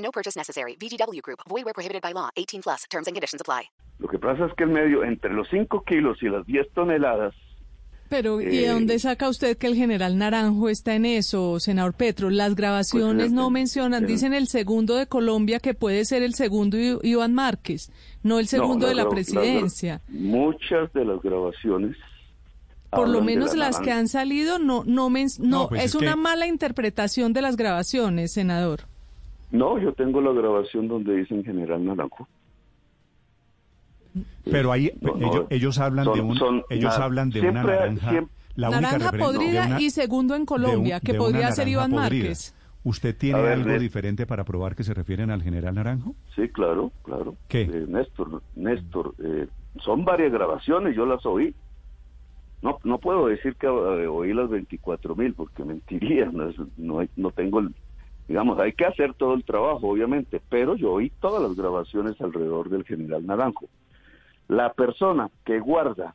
No purchase necessary. VGW Group. Void where prohibited by law. 18 plus. Terms and conditions apply. Lo que pasa es que el medio, entre los 5 kilos y las 10 toneladas, Pero, ¿y de Eh, dónde saca usted que el general Naranjo está en eso, senador Petro? Las grabaciones Pues, no eh, mencionan, eh, dicen el segundo de Colombia que puede ser el segundo Iván Márquez, no el segundo no, de la presidencia. gra- muchas de las grabaciones. Por lo de menos la las que han salido no no men- no, No, pues es, es una que- mala interpretación de las grabaciones, senador. No, yo tengo la grabación donde dicen General Naranjo. Pero ahí No, no, ellos, ellos hablan son- de un, son ellos na- hablan de una naranja, siempre- la única Naranja podrida una- y segundo en un- Colombia, que podría ser Iván podrida. Márquez. ¿Usted tiene ver, algo de- diferente para probar que se refieren al general Naranjo? Sí, claro, claro. ¿Qué? Eh, Néstor, Néstor, eh, son varias grabaciones, yo las oí. No, no puedo decir que eh, oí las 24 mil porque mentiría, no, es- no, hay- no tengo el, digamos, hay que hacer todo el trabajo, obviamente, pero yo oí todas las grabaciones alrededor del general Naranjo. La persona que guarda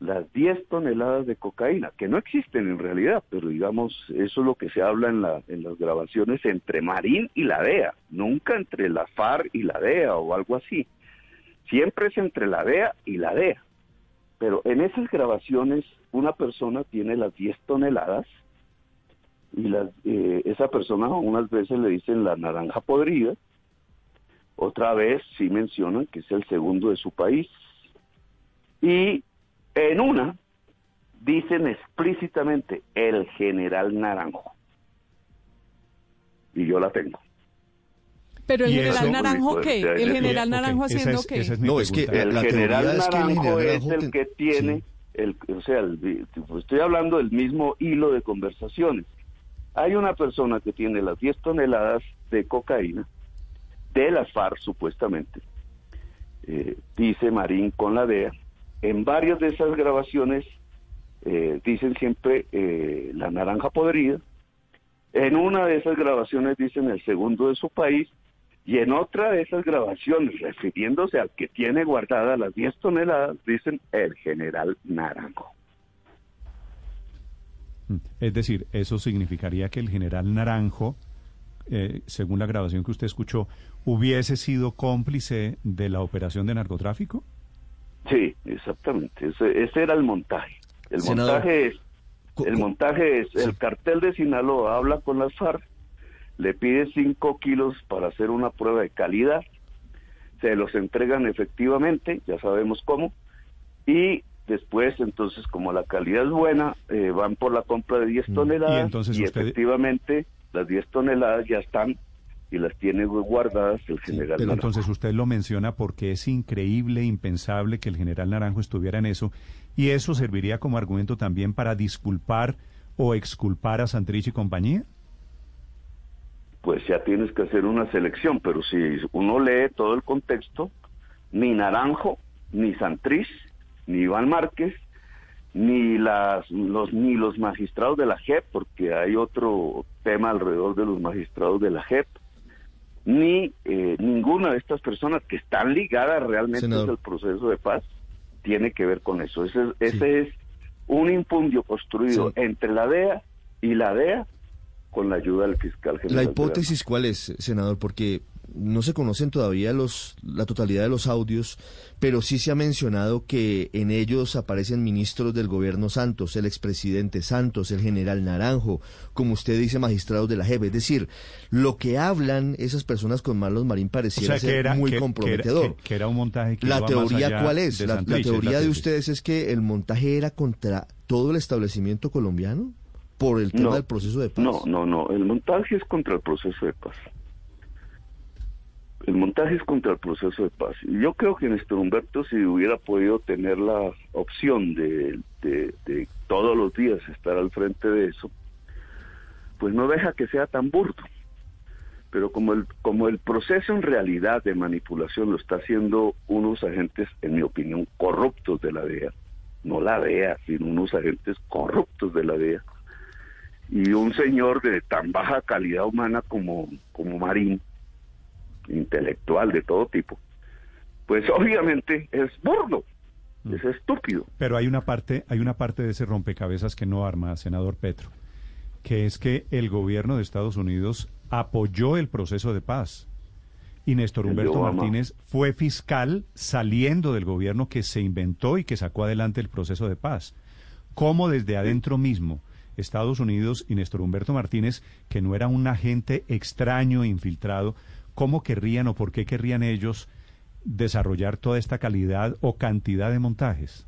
las 10 toneladas de cocaína, que no existen en realidad, pero digamos, eso es lo que se habla en, la, en las grabaciones entre Marín y la DEA, nunca entre la FARC y la DEA o algo así. Siempre es entre la DEA y la DEA. Pero en esas grabaciones una persona tiene las 10 toneladas y las, eh, esa persona unas veces le dicen la naranja podrida, otra vez sí mencionan que es el segundo de su país. Y en una dicen explícitamente el general Naranjo. Y yo la tengo. Pero el general eso- Naranjo, Pues, ¿qué? El general Naranjo haciendo es- qué? es No, es que El la general es que el Naranjo es el que tiene, sí. el, o sea, el- estoy hablando del mismo hilo de conversaciones. Hay una persona que tiene las 10 toneladas de cocaína de las FARC, supuestamente, eh, dice Marín con la DEA. En varias de esas grabaciones eh, dicen siempre eh, la naranja podrida. En una de esas grabaciones dicen el segundo de su país y en otra de esas grabaciones, refiriéndose al que tiene guardadas las 10 toneladas, dicen el general Naranjo. Mm. Es decir, eso significaría que el general Naranjo, eh, según la grabación que usted escuchó, hubiese sido cómplice de la operación de narcotráfico. Sí, exactamente. Ese, ese era el montaje. El Senador, montaje es, el montaje es, el cartel de Sinaloa habla con las FARC, le pide 5 kilos para hacer una prueba de calidad, se los entregan efectivamente, ya sabemos cómo, y después, entonces, como la calidad es buena, eh, van por la compra de 10 Mm. toneladas Y entonces usted- efectivamente las 10 toneladas ya están y las tiene guardadas el general. Pero Naranjo. entonces usted lo menciona porque es increíble, impensable que el general Naranjo estuviera en eso, y eso serviría como argumento también para disculpar o exculpar a Santrich y compañía. pues ya tienes que hacer una selección, pero si uno lee todo el contexto, ni Naranjo, ni Santrich, ni Iván Márquez, ni las los ni los magistrados de la JEP, porque hay otro tema alrededor de los magistrados de la JEP, ni eh, ninguna de estas personas que están ligadas realmente al proceso de paz tiene que ver con eso. Ese, Sí. ese es un impundio construido Sí. entre la DEA y la DEA con la ayuda del fiscal general. La hipótesis cuál es, senador, porque no se conocen todavía los la totalidad de los audios, pero sí se ha mencionado que en ellos aparecen ministros del gobierno Santos, el expresidente Santos, el general Naranjo, como usted dice, magistrados de la JEP. Es decir, lo que hablan esas personas con Marlos Marín O pareciera sea, ser era, muy que- que era- comprometedor. que- que era un montaje que La más teoría allá cuál es? de La, teoría de ustedes es que el montaje era contra todo el establecimiento colombiano por el tema No, del proceso de paz. No, no, no. El montaje es contra el proceso de paz. El montaje es contra el proceso de paz. Yo creo que Néstor Humberto, si hubiera podido tener la opción de, de, de todos los días estar al frente de eso, pues no deja que sea tan burdo. pero como el, como el proceso en realidad de manipulación lo está haciendo unos agentes, en mi opinión, corruptos de la DEA, no la DEA, sino unos agentes corruptos de la DEA, y un señor de tan baja calidad humana como, como Marín, intelectual de todo tipo, pues obviamente es burdo, Mm. es estúpido. Pero hay una parte, hay una parte de ese rompecabezas que no arma, senador Petro, que es que el gobierno de Estados Unidos apoyó el proceso de paz. Y Néstor Humberto. Martínez fue fiscal saliendo del gobierno que se inventó y que sacó adelante el proceso de paz. ¿Cómo desde adentro mismo Estados Unidos y Néstor Humberto Martínez, que no era un agente extraño, infiltrado, cómo querrían o por qué querrían ellos desarrollar toda esta calidad o cantidad de montajes?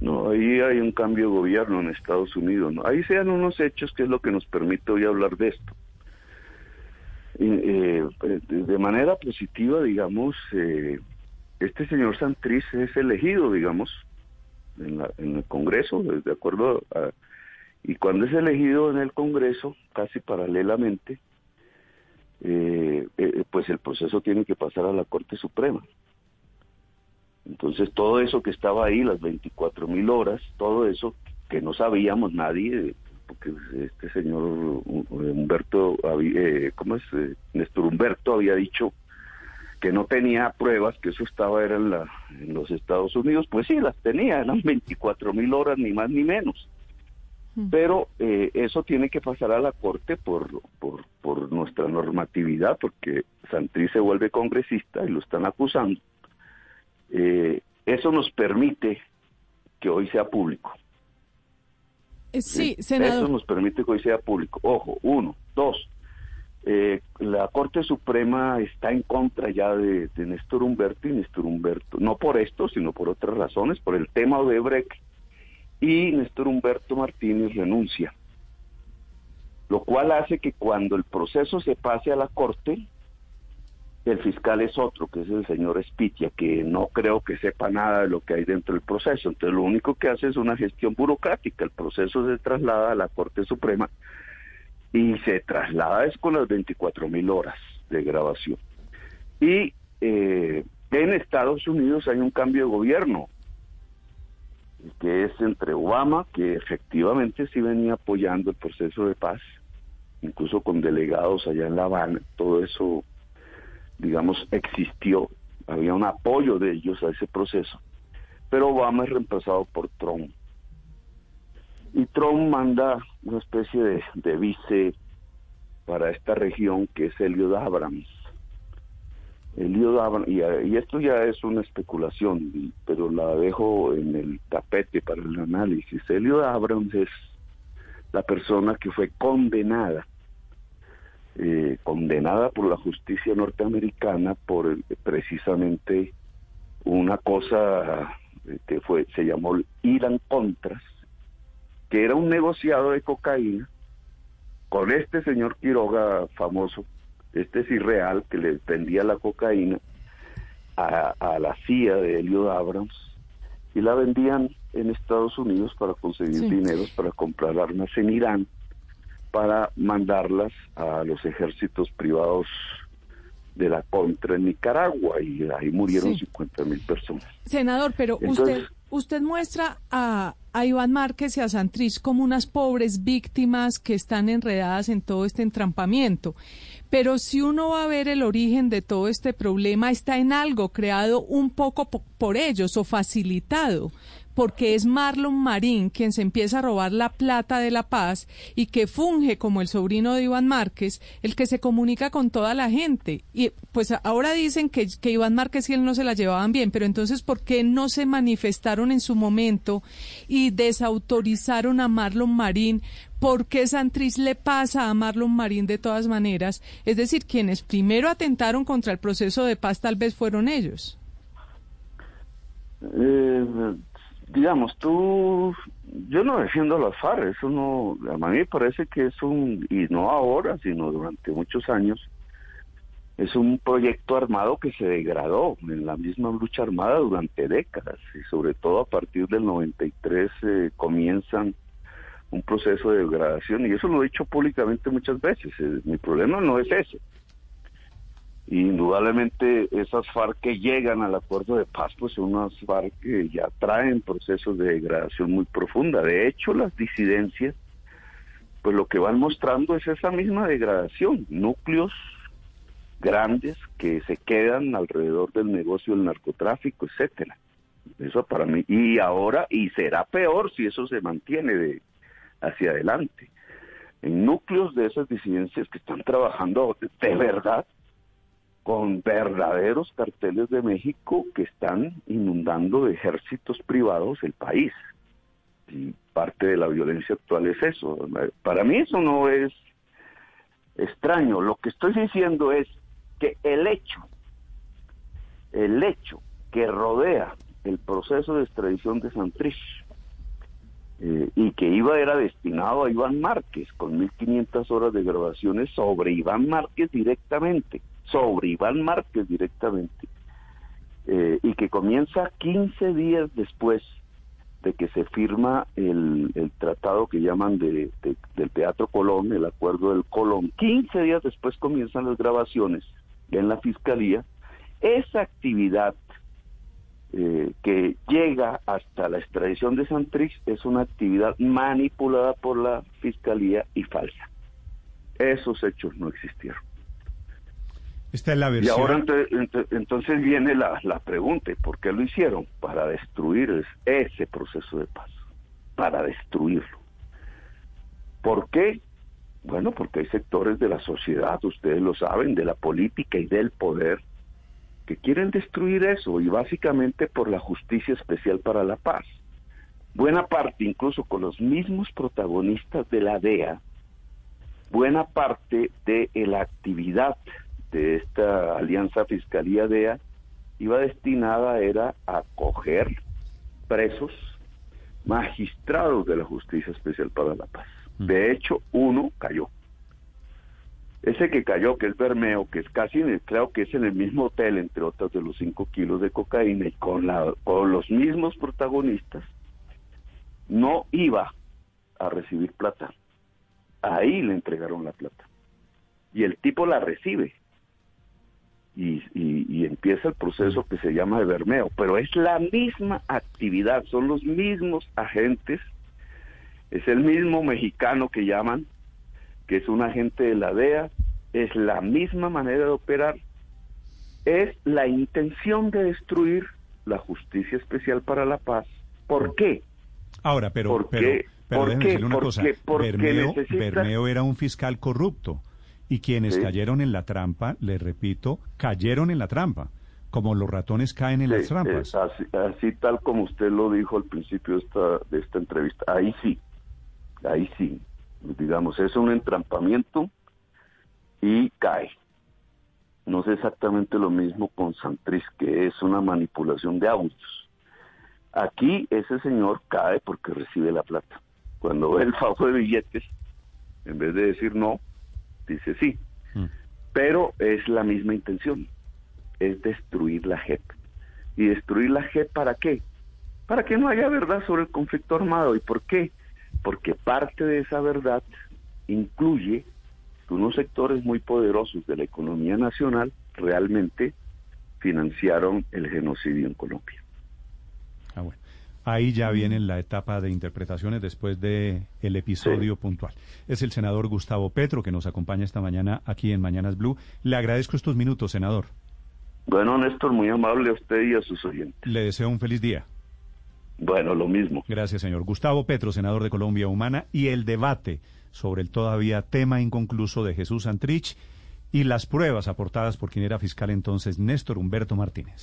No, ahí hay un cambio de gobierno en Estados Unidos. ¿no? Ahí sean unos hechos que es lo que nos permite hoy hablar de esto. Eh, de manera positiva, digamos, eh, este señor Santriz es elegido, digamos, en, la- en el Congreso, de acuerdo a... Y cuando es elegido en el Congreso, casi paralelamente, eh, eh, pues el proceso tiene que pasar a la Corte Suprema. Entonces todo eso que estaba ahí, las 24 mil horas, todo eso que no sabíamos nadie, porque este señor Humberto, eh, ¿cómo es? Eh, Néstor Humberto había dicho que no tenía pruebas, que eso estaba era en, la, en los Estados Unidos, pues sí, las tenía, eran 24 mil horas, ni más ni menos. Pero eh, eso tiene que pasar a la Corte por, por, por nuestra normatividad, porque Santriz se vuelve congresista y lo están acusando. Eh, eso nos permite que hoy sea público. Eh, Sí, Eso senador. nos permite que hoy sea público. Ojo, uno. Dos, eh, la Corte Suprema está en contra ya de, de Néstor Humberto y Néstor Humberto, no por esto, sino por otras razones, por el tema Odebrecht, y Néstor Humberto Martínez renuncia. Lo cual hace que cuando el proceso se pase a la Corte, el fiscal es otro, que es el señor Espitia, que no creo que sepa nada de lo que hay dentro del proceso. Entonces lo único que hace es una gestión burocrática. El proceso se traslada a la Corte Suprema y se traslada es con las 24 mil horas de grabación. Y eh, en Estados Unidos hay un cambio de gobierno, que es entre Obama, que efectivamente sí venía apoyando el proceso de paz, incluso con delegados allá en La Habana, todo eso digamos, existió, había un apoyo de ellos a ese proceso, pero Obama es reemplazado por Trump. Y Trump manda una especie de, de vice para esta región que es Eliot Abrams. Eliot Abrams, y, y esto ya es una especulación, pero la dejo en el tapete para el análisis. Eliot Abrams es la persona que fue condenada eh, condenada por la justicia norteamericana por eh, precisamente una cosa eh, que fue se llamó Irán Contras, que era un negociado de cocaína con este señor Quiroga famoso, este es irreal que le vendía la cocaína a, a la CIA de Elliot Abrams y la vendían en Estados Unidos para conseguir Sí. dineros para comprar armas en Irán para mandarlas a los ejércitos privados de la contra en Nicaragua y ahí murieron Sí. 50 mil personas. Senador, pero Entonces- usted usted muestra a, a Iván Márquez y a Santrich como unas pobres víctimas que están enredadas en todo este entrampamiento. Pero si uno va a ver el origen de todo este problema, está en algo creado un poco po- por ellos o facilitado porque es Marlon Marín quien se empieza a robar la plata de la paz y que funge como el sobrino de Iván Márquez, el que se comunica con toda la gente. Y pues ahora dicen que, que Iván Márquez y él no se la llevaban bien, pero entonces ¿por qué no se manifestaron en su momento y desautorizaron a Marlon Marín? ¿Por qué Santriz le pasa a Marlon Marín de todas maneras? Es decir, quienes primero atentaron contra el proceso de paz tal vez fueron ellos. Eh, digamos, tú, yo no defiendo a las FARC, eso no, a mí me parece que es un, y no ahora, sino durante muchos años, es un proyecto armado que se degradó en la misma lucha armada durante décadas, y sobre todo a partir del 93 eh, comienzan un proceso de degradación, y eso lo he dicho públicamente muchas veces, eh, mi problema no es ese, indudablemente esas FARC que llegan al acuerdo de paz, pues son unas FARC que ya traen procesos de degradación muy profunda. De hecho, las disidencias, pues lo que van mostrando es esa misma degradación, núcleos grandes que se quedan alrededor del negocio del narcotráfico, etcétera. Eso para mí y ahora y será peor si eso se mantiene de hacia adelante. En núcleos de esas disidencias que están trabajando de verdad con verdaderos carteles de México que están inundando de ejércitos privados el país. Y parte de la violencia actual es eso. Para mí eso no es extraño. Lo que estoy diciendo es que el hecho, el hecho que rodea el proceso de extradición de Santrich eh, y que iba era destinado a Iván Márquez con 1500 horas de grabaciones sobre Iván Márquez directamente sobre Iván Márquez directamente, eh, y que comienza 15 días después de que se firma el, tratado que llaman de, del Teatro Colón, el acuerdo del Colón. 15 días después comienzan las grabaciones en la Fiscalía. Esa actividad eh, que llega hasta la extradición de Santrix es una actividad manipulada por la Fiscalía y falsa. Esos hechos no existieron. Esta es la versión. Y ahora entonces viene la, la pregunta, ¿por qué lo hicieron? Para destruir ese proceso de paz, para destruirlo. ¿Por qué? Bueno, porque hay sectores de la sociedad, ustedes lo saben, de la política y del poder, quieren destruir eso y básicamente por la justicia especial para la paz. Buena parte, incluso con los mismos protagonistas de la DEA, buena parte de la actividad de esta alianza Fiscalía DEA iba destinada era a acoger presos magistrados de la Justicia Especial para la Paz. Mm. De hecho, uno cayó. Ese que cayó, que es Bermeo, que es casi, creo que es en el mismo hotel, entre otras de los cinco kilos de cocaína, y con, la, con los mismos protagonistas, no iba a recibir plata. Ahí le entregaron la plata. Y el tipo la recibe y, empieza el proceso que se llama de Bermeo, pero es la misma actividad, son los mismos agentes, es el mismo mexicano que llaman, que es un agente de la DEA, es la misma manera de operar, es la intención de destruir la justicia especial para la paz. ¿Por qué? Ahora, pero, pero, pero una cosa, Bermeo era un fiscal corrupto y quienes cayeron en la trampa, les repito, cayeron en la trampa, como los ratones caen en las trampas. así, tal como usted lo dijo al principio de esta, de esta entrevista, ahí sí, ahí sí, digamos, es un entrampamiento y cae. No es exactamente lo mismo con Santriz, que es una manipulación de audios. Aquí ese señor cae porque recibe la plata. Cuando ve el fajo de billetes, en vez de decir no, dice sí, mm. pero es la misma intención, es destruir la JEP. ¿Y destruir la JEP para qué? Para que no haya verdad sobre el conflicto armado. ¿Y por qué? Porque parte de esa verdad incluye que unos sectores muy poderosos de la economía nacional realmente financiaron el genocidio en Colombia. Ah, bueno. Ahí ya viene la etapa de interpretaciones después de el episodio puntual. Es el senador Gustavo Petro que nos acompaña esta mañana aquí en Mañanas Blue. Le agradezco estos minutos, senador. Bueno, Néstor, muy amable a usted y a sus oyentes. Le deseo un feliz día. Bueno, lo mismo. Gracias, señor. Gustavo Petro, senador de Colombia Humana, y el debate sobre el todavía tema inconcluso de Jesús Antrich y las pruebas aportadas por quien era fiscal entonces, Néstor Humberto Martínez.